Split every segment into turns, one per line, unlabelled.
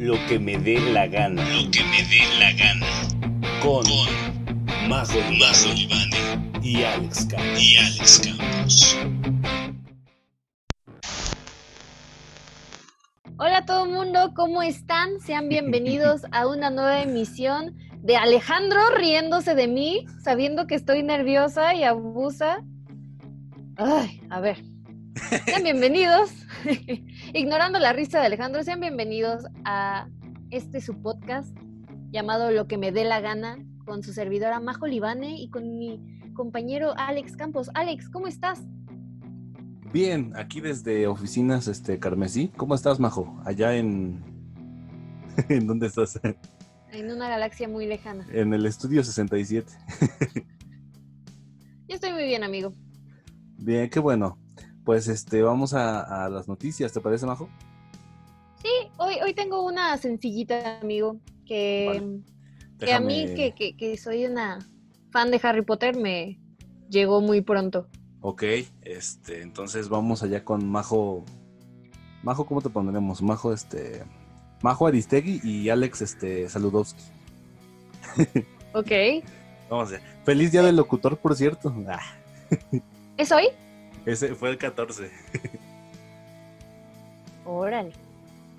Lo que me dé la gana.
Lo que me dé la gana.
Con,
Con
Majo Libane y Alex Campos.
y Alex Campos.
Hola a todo mundo, ¿cómo están? Sean bienvenidos a una nueva emisión de Alejandro riéndose de mí, sabiendo que estoy nerviosa y abusa. Ay, a ver. Sean bienvenidos, ignorando la risa de Alejandro, sean bienvenidos a este su podcast llamado Lo que me dé la gana con su servidora Majo Libane y con mi compañero Alex Campos. Alex, ¿cómo estás?
Bien, aquí desde oficinas este Carmesí. ¿Cómo estás, Majo? Allá en ¿En dónde estás?
En una galaxia muy lejana.
En el estudio 67.
Yo estoy muy bien, amigo.
Bien, qué bueno. Pues este vamos a, a las noticias, ¿te parece, Majo?
Sí, hoy, hoy tengo una sencillita, amigo, que,
Vale.
que a mí, que, que- que soy una fan de Harry Potter, me llegó muy pronto.
Ok, este, entonces vamos allá con Majo. Majo, ¿cómo te pondremos? Majo, este. Majo Aristegui y Alex este Saludowski.
Ok.
Vamos allá. Feliz día del locutor, por cierto.
¿Es hoy?
Ese fue el 14.
Órale.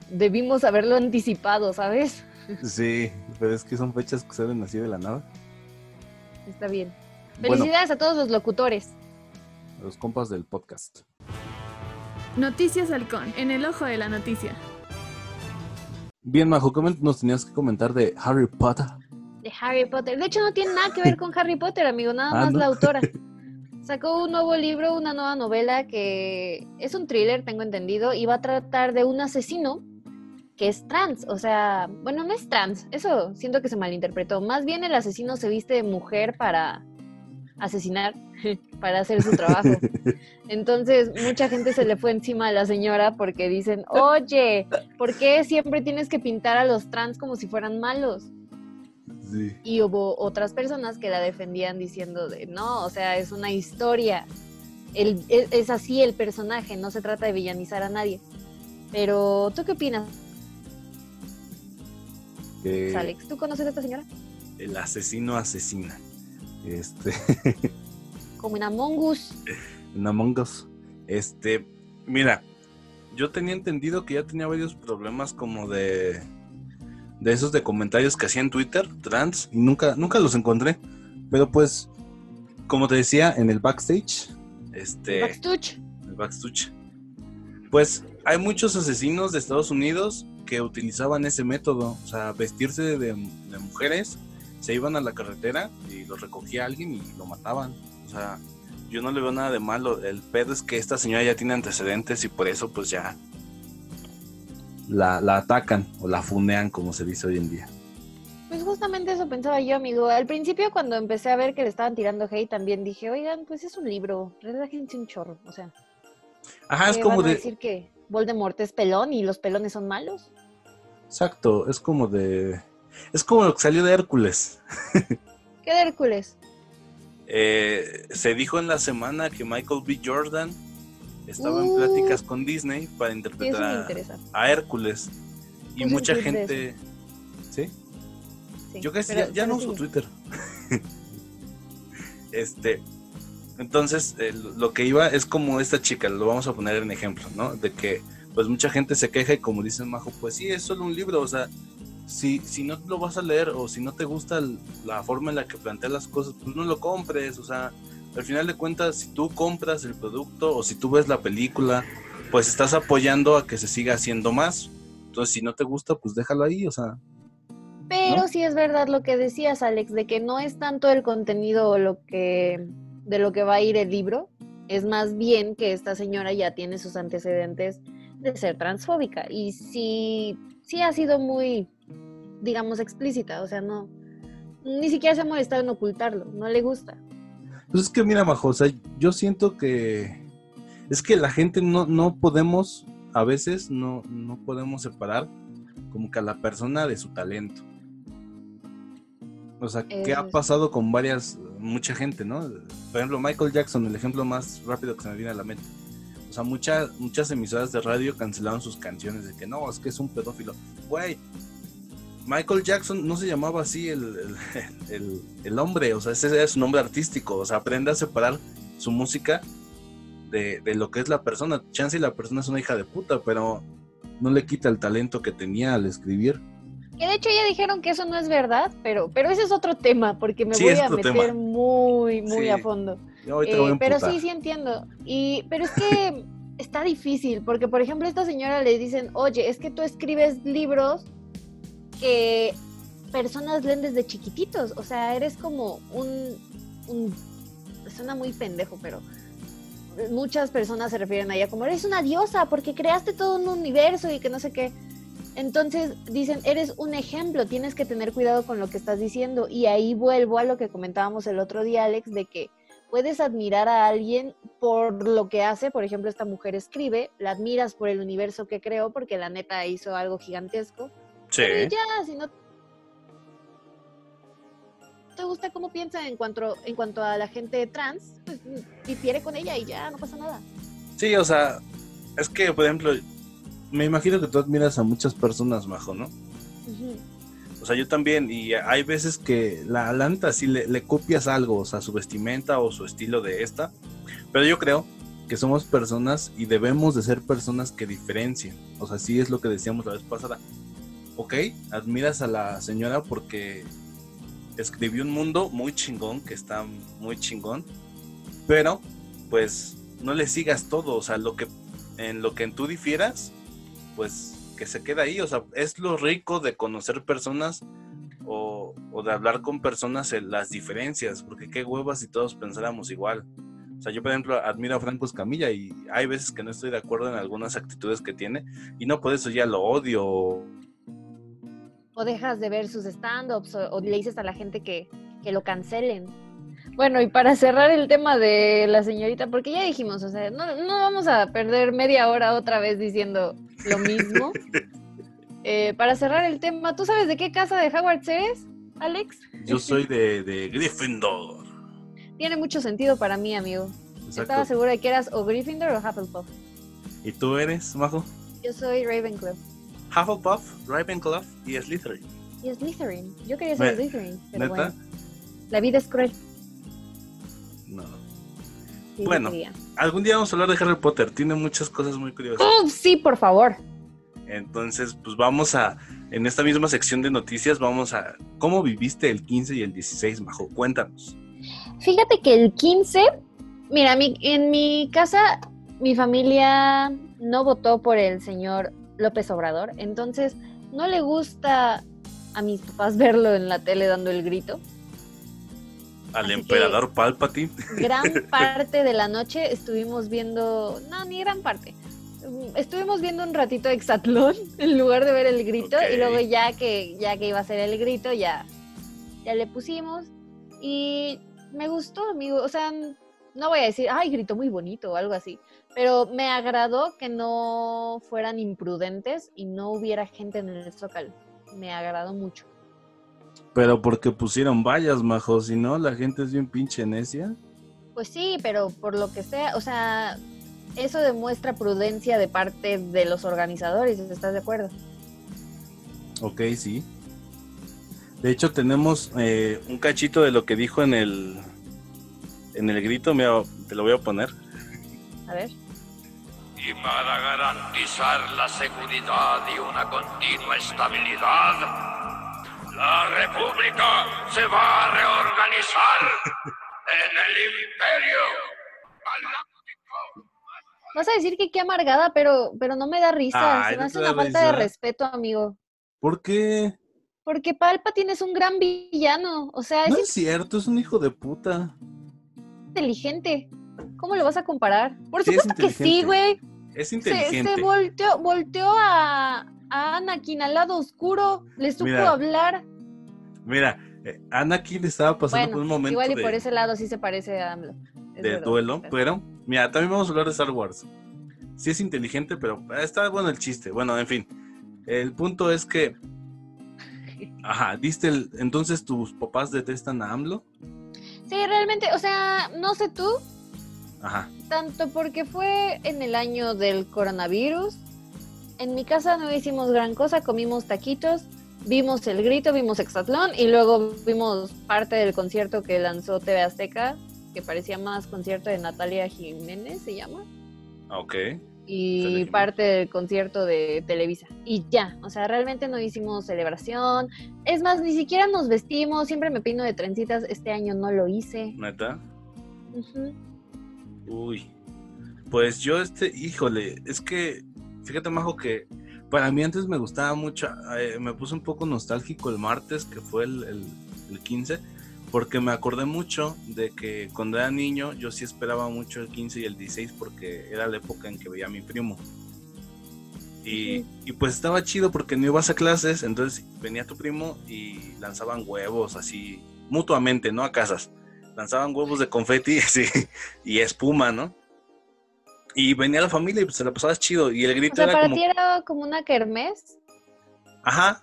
Debimos haberlo anticipado, ¿sabes?
Sí, pero es que son fechas que salen así de la nada.
Está bien.
Bueno,
Felicidades a todos los locutores.
los compas del podcast.
Noticias Halcón, en el ojo de la noticia.
Bien, Majo, ¿cómo nos tenías que comentar de Harry Potter?
De Harry Potter. De hecho, no tiene nada que ver con Harry Potter, amigo, nada
Ah,
más
¿no?
la autora. Sacó un nuevo libro, una nueva novela que es un thriller, tengo entendido, y va a tratar de un asesino que es trans. O sea, bueno, no es trans, eso siento que se malinterpretó. Más bien el asesino se viste de mujer para asesinar, para hacer su trabajo. Entonces, mucha gente se le fue encima a la señora porque dicen, oye, ¿por qué siempre tienes que pintar a los trans como si fueran malos?
Sí.
Y hubo otras personas que la defendían diciendo de no, o sea, es una historia. El- es, es así el personaje, no se trata de villanizar a nadie. Pero, ¿tú qué opinas,
Que
Alex? ¿Tú conoces a esta señora?
el asesino asesina. Este,
Como en Among Us.
en Among Us. Este, mira, yo tenía entendido que ya tenía varios problemas como de de esos de comentarios que hacía en Twitter, trans, y nunca nunca los encontré. Pero pues como te decía en el backstage, este
Backstooch.
el backstage. Pues hay muchos asesinos de Estados Unidos que utilizaban ese método, o sea, vestirse de, de mujeres, se iban a la carretera y los recogía alguien y lo mataban. O sea, yo no le veo nada de malo. El pedo es que esta señora ya tiene antecedentes y por eso pues ya la, la atacan o la funean como se dice hoy en día.
Pues justamente eso pensaba yo, amigo. Al principio, cuando empecé a ver que le estaban tirando hate, también dije, oigan, pues es un libro, relájense un chorro. O sea,
Ajá, es
¿qué
como
van a
de...
decir que Voldemort es pelón y los pelones son malos?
Exacto, es como de... Es como lo que salió de Hércules.
¿Qué de Hércules?
Eh, se dijo en la semana que Michael B. Jordan estaba en
Uh.
pláticas con Disney para interpretar a, Hércules. Y mucha gente... ¿Sí?
Sí,
Yo casi
pero-
ya, ya no uso. Twitter. este... Entonces, eh, lo que iba es como esta chica, lo vamos a poner en ejemplo, ¿no? De que, pues mucha gente se queja y como dice Majo, pues sí, es solo un libro, o sea, si, si no lo vas a leer o si no te gusta la forma en la que plantea las cosas, pues no lo compres, o sea, al final de cuentas, si tú compras el producto o si tú ves la película, pues estás apoyando a que se siga haciendo más. Entonces, si no te gusta, pues déjalo ahí, o sea,
Pero
¿no?
sí es verdad lo que decías, Alex, de que no es tanto el contenido lo que de lo que va a ir el libro, es más bien que esta señora ya tiene sus antecedentes de ser transfóbica y sí sí ha sido muy digamos explícita, o sea, no ni siquiera se ha molestado en ocultarlo, no le gusta.
Pues es que mira, Majo, o sea, yo siento que es que la gente no, no podemos, a veces no, no podemos separar como que a la persona de su talento. O sea, ¿qué ha pasado con varias, mucha gente, ¿no? Por ejemplo, Michael Jackson, el ejemplo más rápido que se me viene a la mente. O sea, muchas muchas emisoras de radio cancelaron sus canciones de que no, es que es un pedófilo. Güey, Michael Jackson no se llamaba así el, el, el- el hombre, o sea, ese era su nombre artístico. O sea, aprende a separar su música de, de lo que es la persona. Chance y la persona es una hija de puta, pero no le quita el talento que tenía al escribir.
Que de hecho ya dijeron que eso no es verdad, pero, pero ese es otro tema, porque me
Sí,
voy
es
a meter
tema.
muy, muy
Sí.
a fondo. Eh, pero sí, sí entiendo. Y, pero es que está difícil, porque por ejemplo a esta señora le dicen, oye, es que tú escribes libros que personas leen desde chiquititos. O sea, eres como un, un suena muy pendejo, pero muchas personas se refieren a ella como eres una diosa porque creaste todo un universo y que no sé qué. Entonces dicen, eres un ejemplo, tienes que tener cuidado con lo que estás diciendo. Y ahí vuelvo a lo que comentábamos el otro día, Alex, de que puedes admirar a alguien por lo que hace. Por ejemplo, esta mujer escribe, la admiras por el universo que creó, porque la neta hizo algo gigantesco.
Sí.
Pero ya, si no te gusta cómo piensa en cuanto, en cuanto a la gente trans, pues difiere con ella y ya, no pasa nada.
Sí, o sea, es que, por ejemplo, me imagino que tú admiras a muchas personas, Majo, ¿no? O sea, yo también, y hay veces que la alanta sí le, le copias algo, o sea, su vestimenta o su estilo de esta, pero yo creo que somos personas y debemos de ser personas que diferencien. O sea, sí es lo que decíamos la vez pasada. Ok, admiras a la señora porque escribió un mundo muy chingón, que está muy chingón, pero pues no le sigas todo, o sea, lo que en lo que tú difieras, pues que se queda ahí, o sea, es lo rico de conocer personas o, de hablar con personas en las diferencias, porque qué huevas si todos pensáramos igual. O sea, yo por ejemplo admiro a Franco Escamilla y hay veces que no estoy de acuerdo en algunas actitudes que tiene y no por eso ya lo odio. O
dejas de ver sus stand-ups o, o le dices a la gente que, que lo cancelen. Bueno, y para cerrar el tema de la señorita, porque ya dijimos, o sea, no, no vamos a perder media hora otra vez diciendo lo mismo. Eh, para cerrar el tema, ¿tú sabes de qué casa de Hogwarts eres, Alex?
Yo soy de, de Gryffindor.
Tiene mucho sentido para mí, amigo.
Exacto.
Estaba segura de que eras o Gryffindor o Hufflepuff.
¿Y tú eres, Majo?
Yo soy Ravenclaw.
Hufflepuff, Ravenclaw y Slytherin.
Y Slytherin. Yo quería ser
Me-
Slytherin, pero
¿Neta?
bueno. La vida es cruel.
No.
Sí,
Bueno. Algún día vamos a hablar de Harry Potter. Tiene muchas cosas muy curiosas.
¡Oh, sí, por favor!
Entonces, pues vamos a, en esta misma sección de noticias, vamos a, ¿cómo viviste el 15 y el 16, Majo? Cuéntanos.
Fíjate que el 15, mira, mi- en mi casa, mi familia no votó por el señor López Obrador, entonces no le gusta a mis papás verlo en la tele dando el grito.
Al
Así
emperador Palpatine.
Gran parte de la noche estuvimos viendo, no, ni gran parte. Estuvimos viendo un ratito Exatlón en lugar de ver el grito y luego ya que ya que iba a ser el grito ya ya le pusimos y me gustó, amigo, o sea, no voy a decir, ay, gritó muy bonito o algo así, pero me agradó que no fueran imprudentes y no hubiera gente en el Zócalo. Me agradó mucho.
Pero porque pusieron vallas, Majo, si no, la gente es bien pinche necia.
Pues sí, pero por lo que sea, o sea, eso demuestra prudencia de parte de los organizadores, ¿estás de acuerdo?
Ok, sí. De hecho, tenemos eh, un cachito de lo que dijo en el, en el grito, mira, te lo voy a poner.
A ver.
Y para garantizar la seguridad y una continua estabilidad, la República se va a reorganizar en el Imperio Galáctico.
Vas a decir que qué amargada, pero, pero no me da risa.
Ay,
Se me
no
hace una falta de respeto, amigo.
¿Por qué?
Porque Palpatine es un gran villano. O sea, es
No es cierto, es un hijo de puta.
Inteligente. ¿Cómo lo vas a comparar? Por
Sí,
supuesto que sí, güey.
Es inteligente.
se volteó, volteó a, a Anakin al lado oscuro. Le supo
Mira,
hablar.
Mira, eh, Anakin estaba pasando
Bueno,
por un momento
igual y
de,
por ese lado sí se parece a AMLO. Es
de
verdad.
duelo, pero mira, también vamos a hablar de Star Wars. Sí es inteligente, pero está bueno el chiste. Bueno, en fin. El punto es que Ajá, diste el entonces tus papás detestan a AMLO?
Sí, realmente, o sea, no sé tú,
Ajá.
tanto porque fue en el año del coronavirus. En mi casa no hicimos gran cosa, comimos taquitos, vimos el grito, vimos Exatlón y luego vimos parte del concierto que lanzó TV Azteca, que parecía más concierto de Natalia Jiménez, se llama.
Ok.
Y parte del concierto de Televisa. Y ya, o sea, realmente no hicimos celebración. Es más, ni siquiera nos vestimos, siempre me peino de trencitas, este año no lo hice.
¿Neta?
Ujú.
Uy. Pues yo este, híjole, es que, fíjate, Majo, que para mí antes me gustaba mucho, eh, me puse un poco nostálgico el martes, que fue el, el, el 15, porque me acordé mucho de que cuando era niño yo sí esperaba mucho el 15 y el 16 porque era la época en que veía a mi primo. Y, y pues estaba chido porque no ibas a clases, entonces venía tu primo y lanzaban huevos así, mutuamente, no a casas. Lanzaban huevos de confeti y espuma, ¿no? Y venía la familia y pues se la pasabas chido. Y el
O
grito
sea,
era
para
como,
ti era como una kermés.
ajá.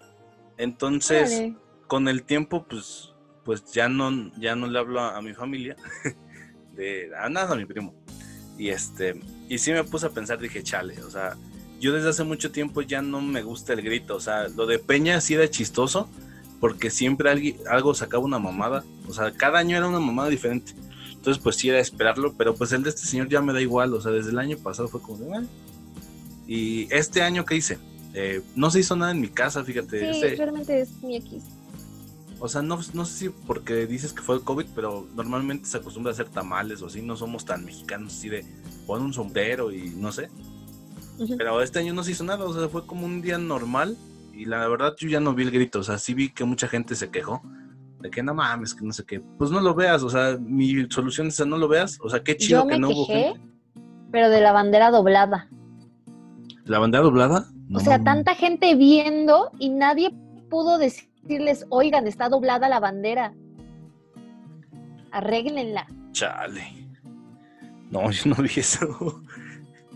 Entonces, con el tiempo, pues, pues ya no, ya no le hablo a, a mi familia, de a nada a mi primo. Y este, y sí me puse a pensar, dije, chale, o sea, yo desde hace mucho tiempo ya no me gusta el grito. O sea, lo de Peña sí era chistoso, porque siempre alguien, algo sacaba una mamada. O sea, cada año era una mamada diferente. Entonces, pues sí era esperarlo, pero pues el de este señor ya me da igual. O sea, desde el año pasado fue como de. Y este año, ¿qué hice? Eh, no se hizo nada en mi casa, fíjate.
Sí,
este-
realmente es mi X.
o sea, no, no sé si porque dices que fue el COVID, pero normalmente se acostumbra a hacer tamales o así, no somos tan mexicanos así de pon un sombrero y no sé. Pero este año no se hizo nada, o sea, fue como un día normal y la verdad yo ya no vi el grito, o sea, sí vi que mucha gente se quejó de que no mames, que no sé qué. Pues no lo veas, o sea, mi solución es a no lo veas, o sea, qué chido
Yo
que
me
no hubo
quejé,
gente.
pero de la bandera doblada.
¿La bandera doblada?
O sea,
No.
tanta gente viendo y nadie pudo decirles, oigan, está doblada la bandera. Arréglenla.
Chale. No, yo no vi eso.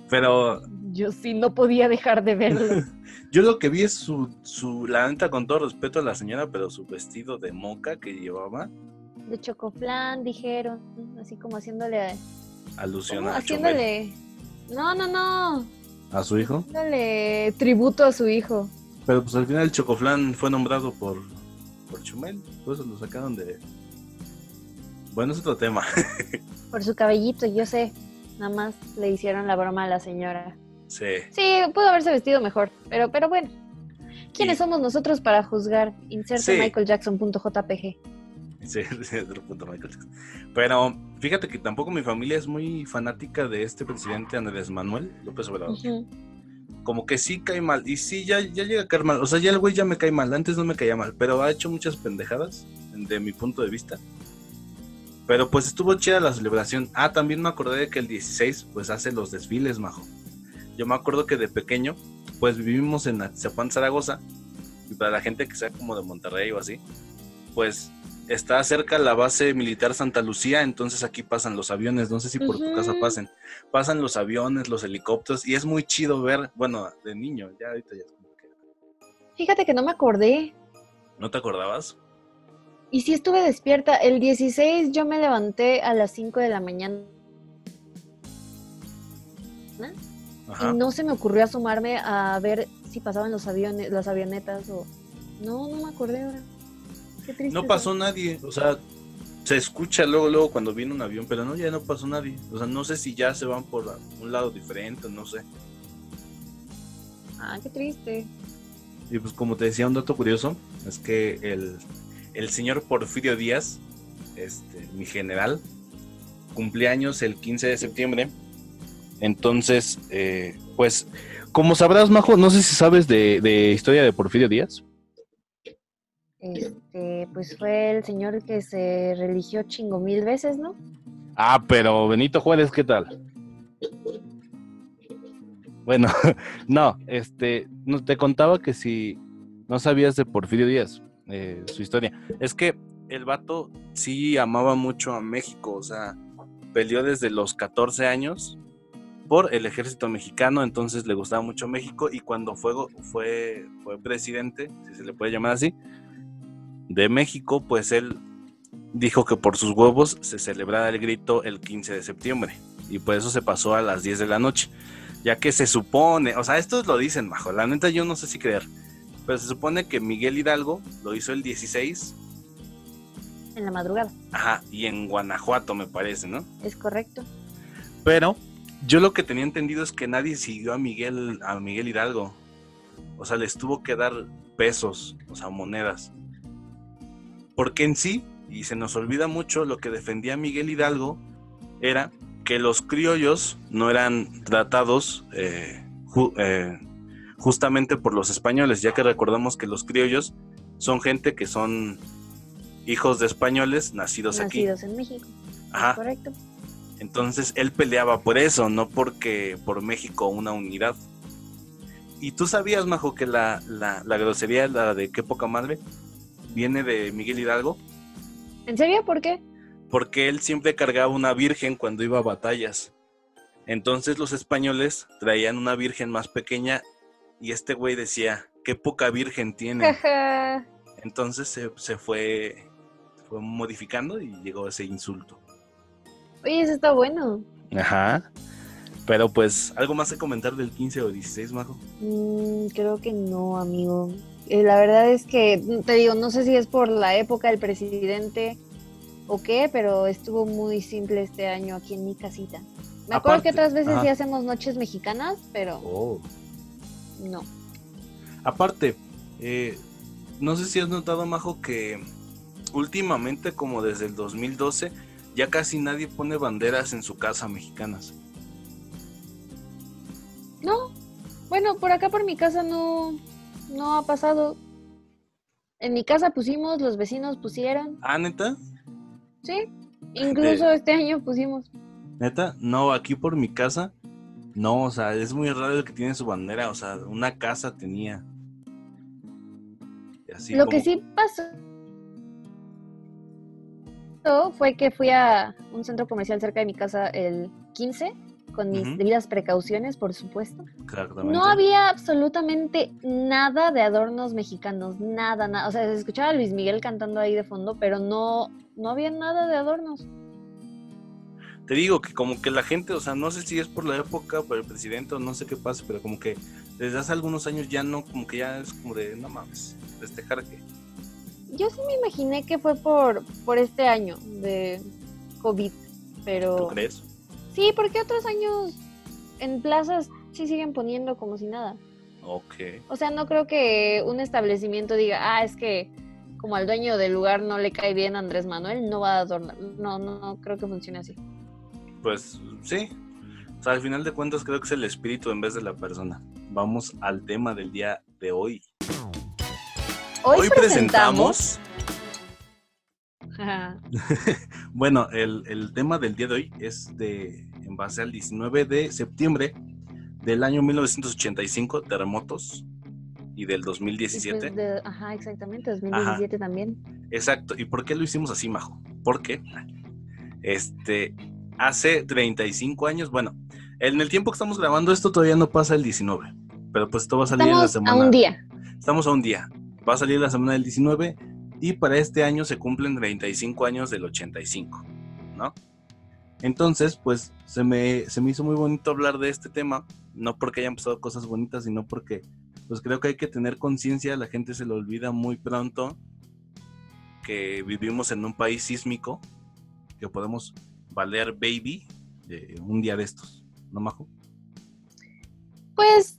Pero
Yo sí no podía dejar de verlo.
Yo lo que vi es su, su, la neta, con todo respeto a la señora, pero su vestido de moca que llevaba,
De chocoflán, dijeron, así como haciéndole,
alusión
¿cómo?
a Chumel,
haciéndole, no, no, no,
a su hijo.
haciéndole tributo a su hijo.
Pero pues al final el Chocoflán fue nombrado por, por Chumel, por eso lo sacaron de... Bueno, es otro tema.
Por su cabellito, yo sé. Nada más le hicieron la broma a la señora.
sí.
Sí, pudo haberse vestido mejor, pero, pero bueno. ¿Quiénes somos nosotros para juzgar? Inserte
Sí.
michaeljackson.jpg.
Sí, sí, otro punto, Michael Jackson. Pero fíjate que tampoco mi familia es muy fanática de este presidente Andrés Manuel López Obrador.
Ujú.
Como que sí cae mal. Y sí, ya, ya llega a caer mal. O sea, ya el güey ya me cae mal. Antes no me caía mal, pero ha hecho muchas pendejadas, de mi punto de vista. Pero pues estuvo chida la celebración. Ah, también me acordé de que el 16, pues hace los desfiles, majo. Yo me acuerdo que de pequeño, pues vivimos en Atizapán, Zaragoza. Y para la gente que sea como de Monterrey o así, pues está cerca la base militar Santa Lucía. Entonces aquí pasan los aviones. No sé si por tu casa pasen pasan los aviones, los helicópteros, y es muy chido ver, bueno, de niño, ya ahorita ya es como que.
Fíjate que no me acordé.
¿No te acordabas?
Y sí estuve despierta. El 16 yo me levanté a las 5 de la mañana
Ajá.
y no se me ocurrió asomarme a ver si pasaban los aviones, las avionetas o... No, no me acordé ahora. Triste.
No pasó nadie, o sea, se escucha luego, luego cuando viene un avión, pero no, ya no pasó nadie. O sea, no sé si ya se van por un lado diferente, no sé.
Ah, qué triste.
Y pues como te decía, un dato curioso es que el, el señor Porfirio Díaz, este, mi general, cumplía años el 15 de septiembre. Entonces, eh, pues, como sabrás, Majo, no sé si sabes de, de historia de Porfirio Díaz.
Este, pues fue el señor que se religió chingo mil veces, ¿no?
Ah, pero Benito Juárez, ¿qué tal? Bueno, no, este, te contaba que si no sabías de Porfirio Díaz, eh, su historia, es que el vato sí amaba mucho a México, o sea, peleó desde los 14 años por el ejército mexicano, entonces le gustaba mucho México y cuando fue, fue, fue presidente, si se le puede llamar así, de México, pues él dijo que por sus huevos se celebrara el grito el 15 de septiembre. y por eso se pasó a las 10 de la noche. Ya que se supone, o sea, esto lo dicen, Majo, la neta yo no sé si creer, pero se supone que Miguel Hidalgo lo hizo el 16,
En la madrugada.
ajá, y en Guanajuato me parece, ¿no?
Es correcto.
Pero yo lo que tenía entendido es que nadie siguió a Miguel, a Miguel Hidalgo. O sea, les tuvo que dar pesos, o sea, monedas. Porque en sí, y se nos olvida mucho, lo que defendía Miguel Hidalgo era que los criollos no eran tratados eh, ju- eh, justamente por los españoles, ya que recordamos que los criollos son gente que son hijos de españoles nacidos, aquí.
Nacidos en México.
Ajá.
Correcto.
Entonces él peleaba por eso, no porque por México una unidad. Y tú sabías, Majo, que la, la, la grosería, la de qué poca madre, viene de Miguel Hidalgo,
¿En serio? ¿Por qué?
porque él siempre cargaba una virgen cuando iba a batallas. Entonces los españoles traían una virgen más pequeña y este güey decía, qué poca virgen tiene. Entonces se, se fue, fue modificando y llegó ese insulto.
Oye, eso está bueno.
Ajá. Pero pues, ¿algo más que comentar del 15 o 16, Majo?
Mm, creo que no, amigo. Eh, la verdad es que, mm, te digo, no sé si es por la época del presidente o qué, pero estuvo muy simple este año aquí en mi casita. Me acuerdo que otras veces
ajá.
sí hacemos noches mexicanas, pero
Oh.
no.
Aparte, eh, no sé si has notado, Majo, que últimamente, como desde el 2012, ya casi nadie pone banderas en su casa mexicanas.
No, bueno, por acá por mi casa no, no ha pasado. En mi casa pusimos, los vecinos pusieron,
Ah, neta,
sí. Incluso este año pusimos.
neta, no, aquí por mi casa, no, o sea, es muy raro el que tiene su bandera, o sea, una casa tenía. Así
Lo
como-
que sí pasó fue que fui a un centro comercial cerca de mi casa el 15 con mis
Ujú.
debidas precauciones, por supuesto. No había absolutamente nada de adornos mexicanos, nada, nada. O sea, se escuchaba a Luis Miguel cantando ahí de fondo, pero no, no había nada de adornos.
Te digo que como que la gente, o sea, no sé si es por la época, por el presidente o no sé qué pasa, pero como que desde hace algunos años ya no, como que ya es como de, no mames, festejar que...
Yo sí me imaginé que fue por, por este año de COVID, pero...
¿Tú crees?
Sí, porque otros años en plazas sí siguen poniendo como si nada.
Ok.
O sea, no creo que un establecimiento diga, ah, es que como al dueño del lugar no le cae bien Andrés Manuel, no va a adornar. No, no, no creo que funcione así.
Pues sí. O sea, al final de cuentas creo que es el espíritu en vez de la persona. Vamos al tema del día de hoy.
Hoy, presentamos...
Bueno, el, el tema del día de hoy es de en base al 19 de septiembre del año 1985, terremotos, y del 2017.
Después de- ajá, exactamente, 2017 también.
Exacto. ¿Y por qué lo hicimos así, Majo? Porque este, hace 35 años, bueno, en el tiempo que estamos grabando esto todavía no pasa el 19, pero pues esto va a salir en la semana.
a un día.
Estamos a un día. Va a salir la semana del 19 y para este año se cumplen 35 años del 85, ¿no? Entonces, pues se me, se me hizo muy bonito hablar de este tema, no porque hayan pasado cosas bonitas, sino porque pues creo que hay que tener conciencia, la gente se lo olvida muy pronto que vivimos en un país sísmico, que podemos valer baby eh, un día de estos, ¿no, Majo?
Pues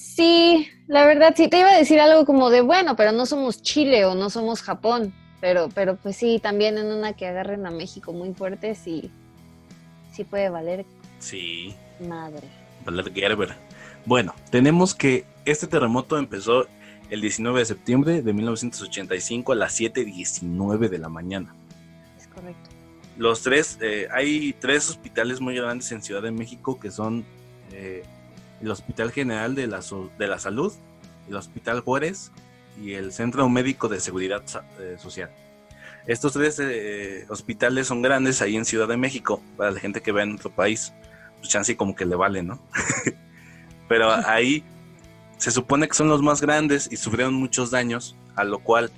sí, la verdad sí te iba a decir algo como de bueno, pero no somos Chile o no somos Japón. Pero, pero pues sí, también en una que agarren a México muy fuerte, sí, sí puede valer
Sí.
madre.
Valer Gerber. Bueno, tenemos que este terremoto empezó el 19 de septiembre de 1985 a las 7.19 de la mañana.
Es correcto.
Los tres, eh, hay tres hospitales muy grandes en Ciudad de México que son eh, el Hospital General de la, de la Salud, el Hospital Juárez y el Centro Médico de Seguridad eh, Social. Estos tres eh, hospitales son grandes ahí en Ciudad de México, para la gente que ve en otro país, pues chance como que le vale, ¿no? Pero ahí se supone que son los más grandes y sufrieron muchos daños, a lo cual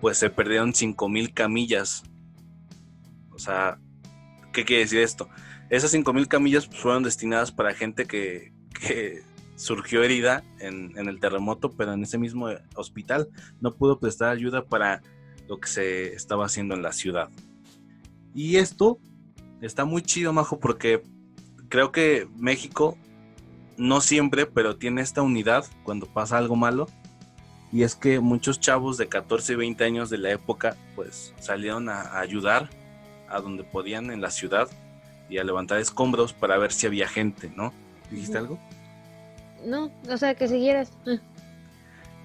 pues se perdieron 5.000 camillas. O sea, ¿qué quiere decir esto? Esas 5.000 camillas fueron destinadas para gente que, que surgió herida en, el terremoto, pero en ese mismo hospital no pudo prestar ayuda para lo que se estaba haciendo en la ciudad. Y esto está muy chido, Majo, porque creo que México, no siempre, pero tiene esta unidad cuando pasa algo malo. Y es que muchos chavos de 14 y 20 años de la época, pues salieron a, a ayudar a donde podían en la ciudad y a levantar escombros para ver si había gente, ¿no? ¿Dijiste algo?
No, o sea, que siguieras. Ah,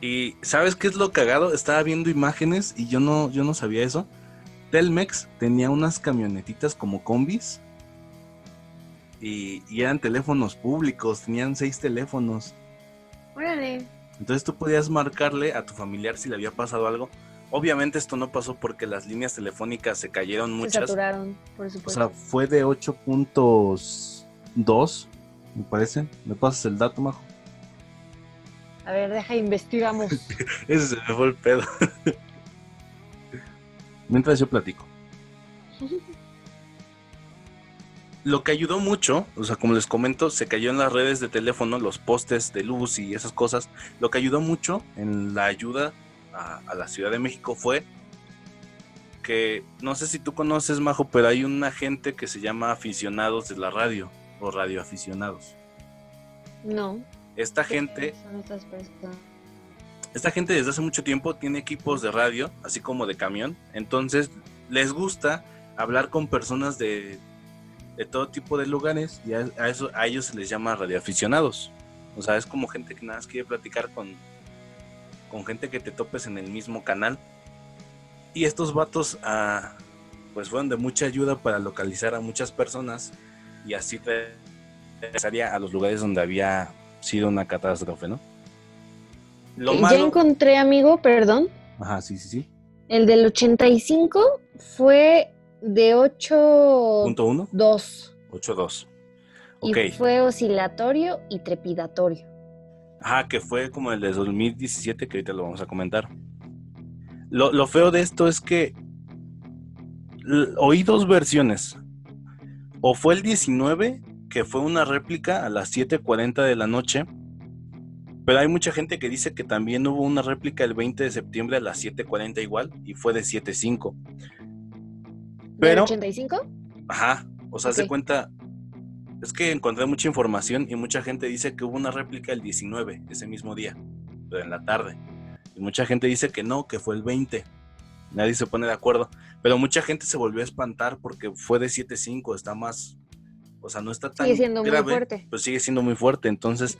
Y ¿sabes qué es lo cagado? Estaba viendo imágenes y yo no, yo no sabía eso. Telmex tenía unas camionetitas como combis y, y eran teléfonos públicos, tenían seis teléfonos.
Órale.
Entonces tú podías marcarle a tu familiar si le había pasado algo. Obviamente esto no pasó porque las líneas telefónicas se cayeron
Se
muchas.
saturaron, por
O
supuesto.
sea, fue de 8.2, me parece. ¿Me pasas el dato, Majo?
A ver, deja, investigamos.
Ese se me fue el pedo. Mientras yo platico. Lo que ayudó mucho, o sea, como les comento, se cayó en las redes de teléfono, los postes de luz y esas cosas. Lo que ayudó mucho en la ayuda a, a la Ciudad de México fue que, no sé si tú conoces, Majo, pero hay una gente que se llama aficionados de la radio o radioaficionados.
No.
Esta gente
Son estas personas.
esta gente desde hace mucho tiempo tiene equipos de radio, así como de camión. Entonces les gusta hablar con personas de, de todo tipo de lugares y a, a eso, a ellos se les llama radioaficionados. O sea, es como gente que nada más quiere platicar con, con gente que te topes en el mismo canal. Y estos vatos ah, pues fueron de mucha ayuda para localizar a muchas personas y así re- regresaría a los lugares donde había sido una catástrofe, ¿no? Lo
Ya
malo...
encontré, amigo, perdón.
Ajá, sí, sí, sí.
El del 85 fue de 8.
Punto uno,
2.
8-2.
Y
Ok.
fue oscilatorio y trepidatorio.
Ajá, que fue como el de 2017, que ahorita lo vamos a comentar. Lo, lo feo de esto es que oí dos versiones. O fue el 19, que fue una réplica a las 7.40 de la noche. Pero hay mucha gente que dice que también hubo una réplica el 20 de septiembre a las 7.40 igual, y fue de 7.5.
¿Del
Pero...
85?
Ajá, o sea, se
Ok.
cuenta. Es que encontré mucha información y mucha gente dice que hubo una réplica el 19, ese mismo día, pero en la tarde. Y mucha gente dice que no, que fue el 20. Nadie se pone de acuerdo. Pero mucha gente se volvió a espantar porque fue de 7.5, está más. O sea, no está tan
Sigue siendo muy
grave,
fuerte.
Pues sigue siendo muy fuerte. Entonces,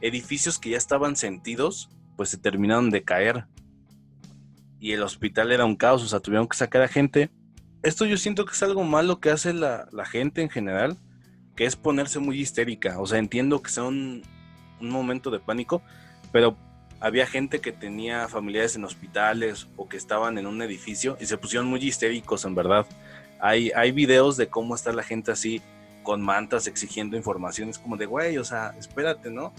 edificios que ya estaban sentidos, pues se terminaron de caer. Y el hospital era un caos, o sea, tuvieron que sacar a gente esto yo siento que es algo malo que hace la, la gente en general, que es ponerse muy histérica. O sea, entiendo que sea un, un momento de pánico, pero había gente que tenía familiares en hospitales o que estaban en un edificio y se pusieron muy histéricos, en verdad. Hay, hay videos de cómo está la gente así, con mantas exigiendo información. Es como de, güey, o sea, espérate, ¿no?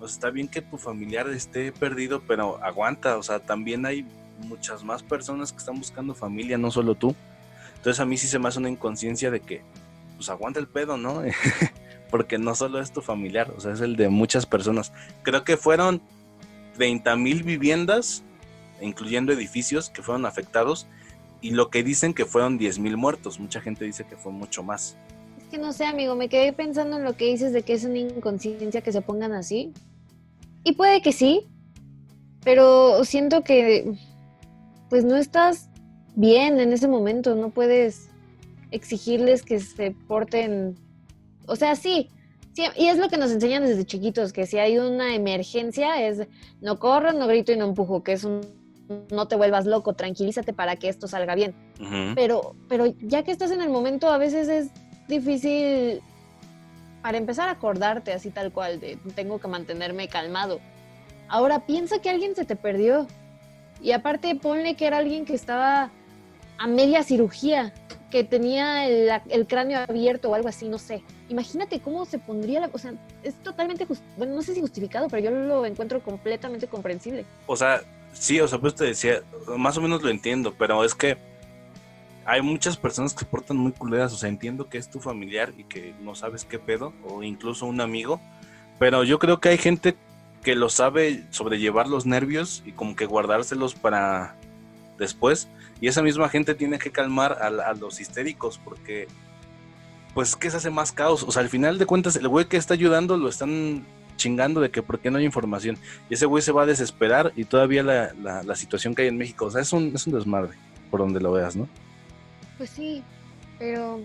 O sea, está bien que tu familiar esté perdido, pero aguanta. O sea, también hay muchas más personas que están buscando familia, no solo tú. Entonces a mí sí se me hace una inconsciencia de que, pues aguanta el pedo, ¿no? Porque no solo es tu familiar, o sea, es el de muchas personas. Creo que fueron 30 mil viviendas, incluyendo edificios, que fueron afectados. Y lo que dicen que fueron 10 mil muertos. Mucha gente dice que fue mucho más.
Es que no sé, amigo, me quedé pensando en lo que dices de que es una inconsciencia que se pongan así. Y puede que sí, pero siento que pues no estás bien en ese momento, no puedes exigirles que se porten, o sea, sí, sí, y es lo que nos enseñan desde chiquitos, que si hay una emergencia es no corro, no grito y no empujo, que es un no te vuelvas loco, tranquilízate para que esto salga bien. Pero, pero ya que estás en el momento, a veces es difícil para empezar a acordarte así tal cual, de tengo que mantenerme calmado. Ahora piensa que alguien se te perdió. Y aparte ponle que era alguien que estaba a media cirugía, que tenía el, cráneo abierto o algo así, no sé. Imagínate cómo se pondría la... O sea, es totalmente... Bueno, no sé si justificado, pero yo lo encuentro completamente comprensible.
O sea, sí, o sea, pues te decía, más o menos lo entiendo, pero es que hay muchas personas que se portan muy culeras, o sea, entiendo que es tu familiar y que no sabes qué pedo, o incluso un amigo, pero yo creo que hay gente que lo sabe sobrellevar los nervios y como que guardárselos para después, y esa misma gente tiene que calmar a, a los histéricos, porque pues que se hace más caos, o sea, al final de cuentas el güey que está ayudando lo están chingando de que por qué no hay información, y ese güey se va a desesperar y todavía la, la, la situación que hay en México, o sea, es un, es un desmadre, por donde lo veas, ¿no?
Pues sí, pero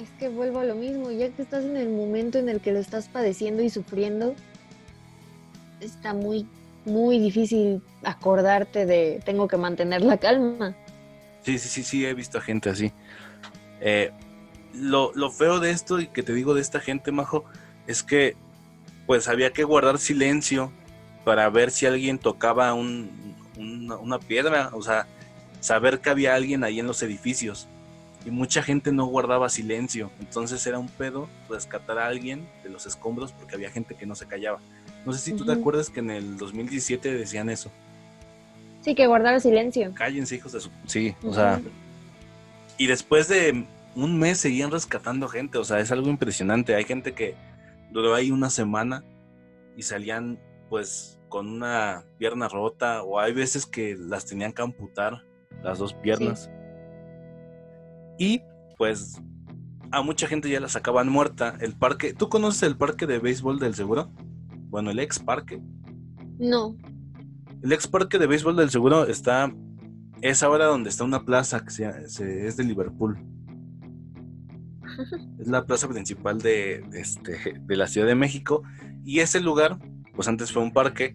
es que vuelvo a lo mismo, ya que estás en el momento en el que lo estás padeciendo y sufriendo, está muy, muy difícil acordarte de tengo que mantener la calma.
Sí, sí, sí, sí, he visto a gente así. Eh, lo, lo feo de esto y que te digo de esta gente, Majo, es que pues había que guardar silencio para ver si alguien tocaba un, un- una piedra, o sea, saber que había alguien ahí en los edificios. Y mucha gente no guardaba silencio, entonces era un pedo rescatar a alguien de los escombros porque había gente que no se callaba. No sé si tú te acuerdas que en el 2017 decían eso.
Sí, que guardar silencio.
Cállense, hijos de su... Sí, o sea... Y después de un mes seguían rescatando gente, o sea, es algo impresionante. Hay gente que duró ahí una semana y salían pues con una pierna rota o hay veces que las tenían que amputar las dos piernas. Y pues a mucha gente ya la sacaban muerta. El parque, ¿tú conoces el parque de béisbol del seguro? Bueno, el ex parque.
No,
El ex parque de béisbol del seguro está. Es ahora donde está una plaza que se- se- es de Liverpool. Es la plaza principal de, de este, de la Ciudad de México. Y ese lugar, pues antes fue un parque.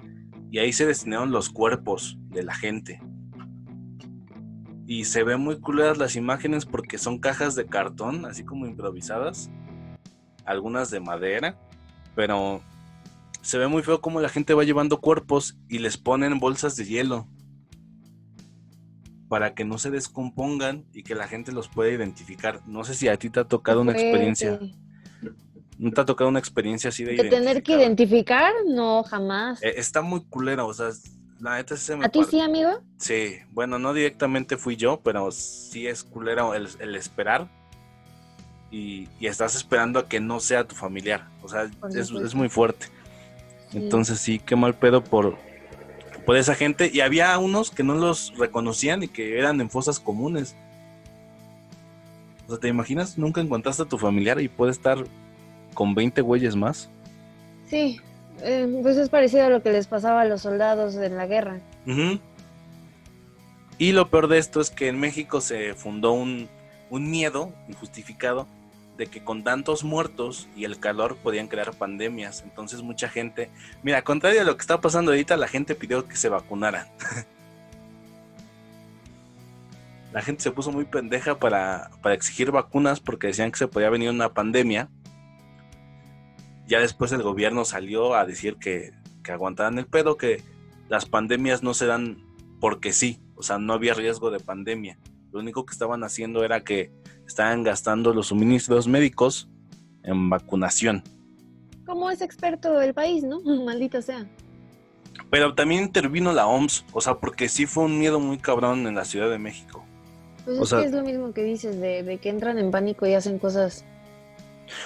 Y ahí se destinaron los cuerpos de la gente. Y se ven muy culeras las imágenes porque son cajas de cartón, así como improvisadas. Algunas de madera. Pero se ve muy feo como la gente va llevando cuerpos y les ponen bolsas de hielo para que no se descompongan y que la gente los pueda identificar. No sé si a ti te ha tocado una experiencia, no te ha tocado una experiencia así de,
De tener que
identificar?
no, jamás.
Eh, está muy culero, o sea, la neta se me
¿A ti sí, amigo?
Sí, bueno, no directamente fui yo, pero sí es culero el, el esperar y, y estás esperando a que no sea tu familiar. O sea, es muy fuerte. Entonces sí, qué mal pedo por, por esa gente. Y había unos que no los reconocían y que eran en fosas comunes. O sea, ¿te imaginas? Nunca encontraste a tu familiar y puede estar con 20 güeyes más.
Sí, eh, pues es parecido a lo que les pasaba a los soldados en la guerra.
Ujú. Y lo peor de esto es que en México se fundó un, un miedo injustificado de que con tantos muertos y el calor podían crear pandemias. Entonces mucha gente, mira, contrario a lo que está pasando ahorita, la gente pidió que se vacunaran. la gente se puso muy pendeja para, para exigir vacunas porque decían que se podía venir una pandemia. Ya después el gobierno salió a decir que, que aguantaran el pedo, que las pandemias no se dan porque sí, o sea, no había riesgo de pandemia. Lo único que estaban haciendo era que estaban gastando los suministros médicos en vacunación.
Como es experto el país, ¿no? Maldita sea.
Pero también intervino la OMS, o sea, porque sí fue un miedo muy cabrón en la Ciudad de México.
Pues
O
es
sea-
que es lo mismo que dices, de, de que entran en pánico y hacen cosas.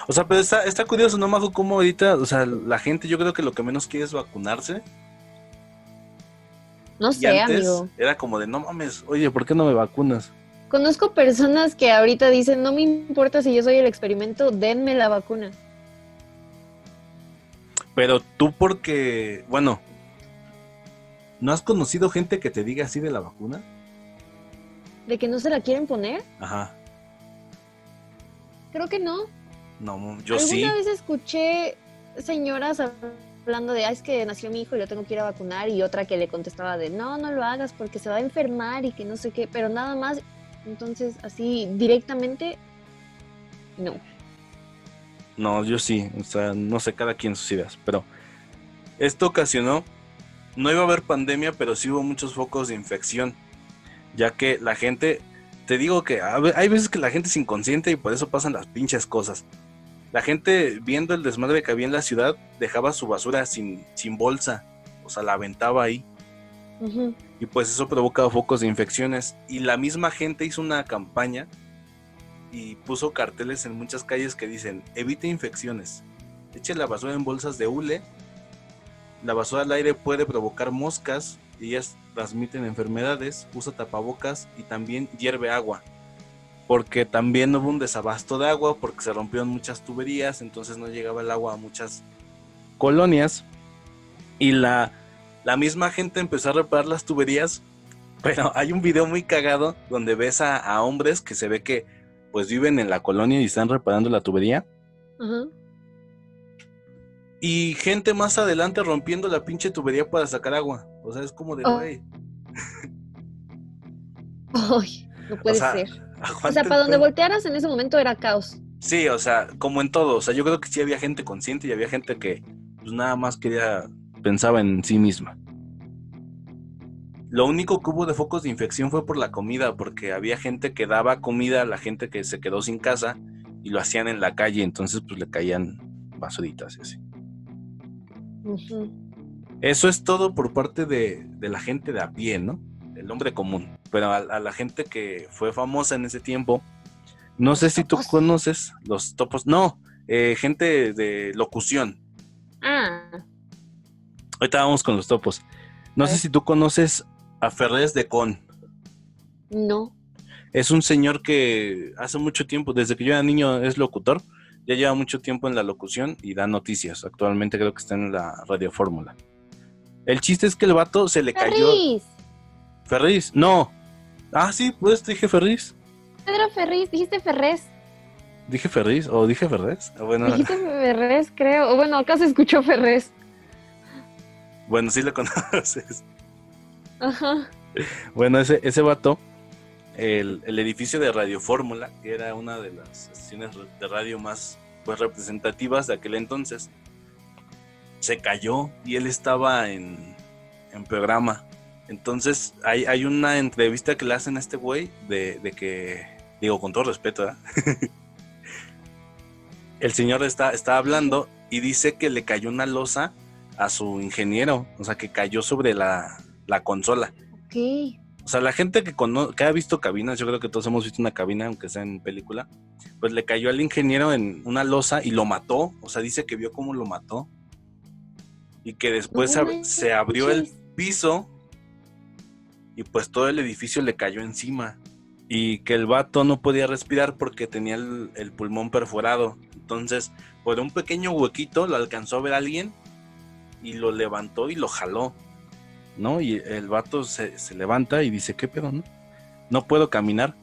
O sea, pero está, está curioso, ¿no, Majo? Cómo ahorita, o sea, la gente yo creo que lo que menos quiere es vacunarse.
No
Y
sé,
antes
amigo.
era como de, no mames, oye, ¿por qué no me vacunas?
Conozco personas que ahorita dicen, no me importa si yo soy el experimento, denme la vacuna.
Pero tú porque, bueno, ¿no has conocido gente que te diga así de la vacuna?
¿De que no se la quieren poner?
Ajá.
Creo que no.
No, yo
Alguna
sí.
vez escuché señoras hablando de, ah, es que nació mi hijo y lo tengo que ir a vacunar, y otra que le contestaba de, no, no lo hagas porque se va a enfermar y que no sé qué, pero nada más. Entonces, así directamente, no.
No, yo sí. O sea, no sé, cada quien sus ideas. Pero esto ocasionó, no iba a haber pandemia, pero sí hubo muchos focos de infección. Ya que la gente, te digo que hay veces que la gente es inconsciente y por eso pasan las pinches cosas. La gente viendo el desmadre que había en la ciudad dejaba su basura sin, sin bolsa. O sea, la aventaba ahí. Y pues eso provoca focos de infecciones. Y la misma gente hizo una campaña y puso carteles en muchas calles que dicen, evite infecciones, eche la basura en bolsas de hule, la basura al aire puede provocar moscas y ellas transmiten enfermedades, usa tapabocas y también hierve agua. Porque también hubo un desabasto de agua porque se rompieron muchas tuberías, entonces no llegaba el agua a muchas colonias. Y la, la misma gente empezó a reparar las tuberías. Pero hay un video muy cagado donde ves a, a hombres que se ve que pues viven en la colonia y están reparando la tubería.
Ajá.
Y gente más adelante rompiendo la pinche tubería para sacar agua. O sea, es como de,
Oh.
güey.
Ay, no puede
O sea,
ser. O sea, para donde voltearas en ese momento era caos.
Sí, o sea, como en todo. O sea, yo creo que sí había gente consciente y había gente que pues nada más quería, pensaba en sí misma. Lo único que hubo de focos de infección fue por la comida, porque había gente que daba comida a la gente que se quedó sin casa y lo hacían en la calle, entonces pues le caían basuritas y así. Eso es todo por parte de, de la gente de a pie, ¿no? El hombre común. Pero a, a la gente que fue famosa en ese tiempo, no sé si tú conoces los topos. No, eh, gente de locución.
Ah,
Ahorita vamos con los topos. No sé si tú conoces a Ferrés de Con.
no.
Es un señor que hace mucho tiempo, desde que yo era niño, es locutor. Ya lleva mucho tiempo en la locución y da noticias. Actualmente creo que está en la Radio Fórmula. El chiste es que el vato se le cayó.
Ferris.
Ferris, no. Ah, sí, pues dije Ferris.
Pedro Ferris, dijiste Ferrés.
Dije Ferris o dije Ferris. Ah, Bueno,
Dijiste Ferrés, creo. O bueno, acá se escuchó Ferrés.
Bueno, sí lo conoces.
Ajá.
Bueno, ese, ese vato, el, el edificio de Radio Fórmula, que era una de las estaciones de radio más pues, representativas de aquel entonces, se cayó y él estaba en, en programa. Entonces hay, hay una entrevista que le hacen a este güey de, de que, digo con todo respeto, ¿verdad? el señor está, está hablando y dice que le cayó una losa a su ingeniero, o sea que cayó sobre la, la consola.
Ok.
O sea, la gente que, cono- que ha visto cabinas, yo creo que todos hemos visto una cabina, aunque sea en película, pues le cayó al ingeniero en una losa y lo mató. O sea, dice que vio cómo lo mató. Y que después
No
ab- se abrió el piso y pues todo el edificio le cayó encima. Y que el vato no podía respirar porque tenía el, el pulmón perforado. Entonces, por un pequeño huequito lo alcanzó a ver alguien y lo levantó y lo jaló. ¿no? Y el vato se, se levanta y dice, ¿qué pedo, no? No puedo caminar.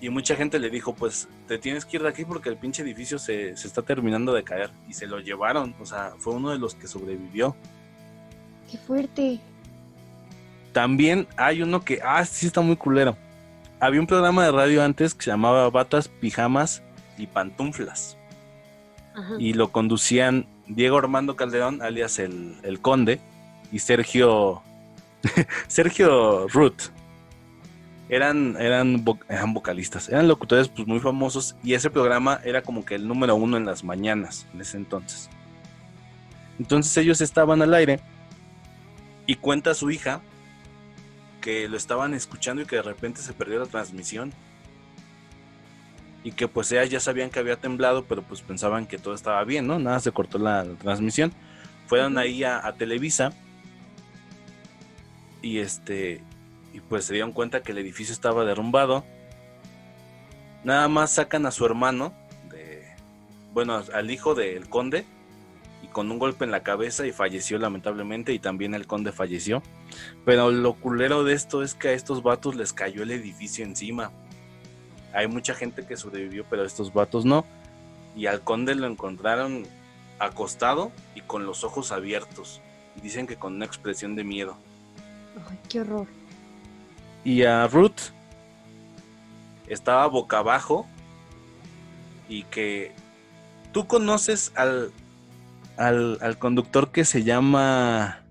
Y mucha gente le dijo, pues te tienes que ir de aquí porque el pinche edificio se, se está terminando de caer. Y se lo llevaron, o sea, fue uno de los que sobrevivió.
Qué fuerte.
También hay uno que, ah, sí está muy culero. Había un programa de radio antes que se llamaba Batas, Pijamas y Pantuflas.
Ajá.
y lo conducían Diego Armando Calderón, alias el, el Conde, y Sergio Sergio Ruth. Eran, eran, eran vocalistas, eran locutores pues, muy famosos y ese programa era como que el número uno en las mañanas en ese entonces. Entonces ellos estaban al aire y cuenta su hija que lo estaban escuchando y que de repente se perdió la transmisión y que pues ellas ya sabían que había temblado, pero pues pensaban que todo estaba bien, ¿no? Nada, se cortó la, la transmisión. Fueron ahí a, a Televisa y este y pues se dieron cuenta que el edificio estaba derrumbado. Nada más sacan a su hermano, de, bueno, al hijo del conde, y con un golpe en la cabeza y falleció lamentablemente, y también el conde falleció. Pero lo culero de esto es que a estos vatos les cayó el edificio encima. Hay mucha gente que sobrevivió, pero estos vatos no. Y al conde lo encontraron acostado y con los ojos abiertos. Dicen que con una expresión de miedo.
Ay, qué horror.
Y a Ruth estaba boca abajo. Y que tú conoces al, al, al conductor que se llama...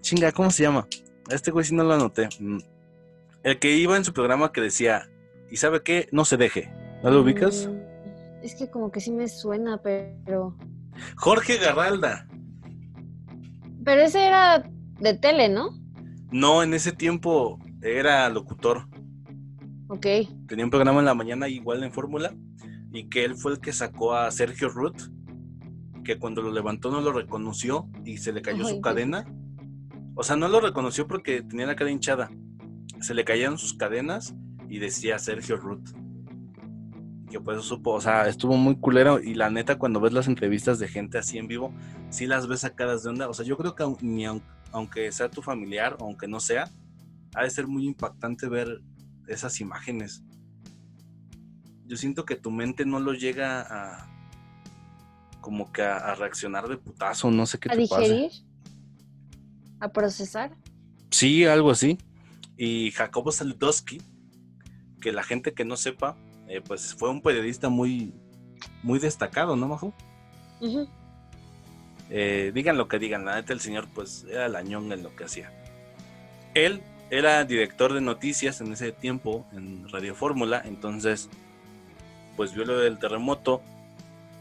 Chinga, ¿cómo se llama? Este güey sí no lo anoté. Mm. El que iba en su programa que decía, ¿y sabe qué? No se deje. ¿No lo ubicas?
Mm, Es que como que sí me suena, pero.
Jorge Garralda.
Pero ese era de tele, ¿no?
No, en ese tiempo era locutor.
Ok.
Tenía un programa en la mañana igual en Fórmula y que él fue el que sacó a Sergio Ruth, que cuando lo levantó no lo reconoció y se le cayó
Ay,
su cadena. O sea, no lo reconoció porque tenía la cara hinchada. Se le cayeron sus cadenas y decía Sergio Ruth. Que pues supo, o sea, estuvo muy culero y la neta cuando ves las entrevistas de gente así en vivo, sí las ves sacadas de onda. O sea, yo creo que ni aun- aunque sea tu familiar o aunque no sea, ha de ser muy impactante ver esas imágenes. Yo siento que tu mente no lo llega a como que a, a reaccionar de putazo, no sé qué
¿A
te
digerir? ¿A procesar?
Sí, algo así. Y Jacobo Saludowski, que la gente que no sepa, eh, pues fue un periodista muy, muy destacado, ¿no, Majo? Eh, digan lo que digan, la neta el señor pues era la ñonga en lo que hacía. Él era director de noticias en ese tiempo en Radio Fórmula, entonces pues vio lo del terremoto,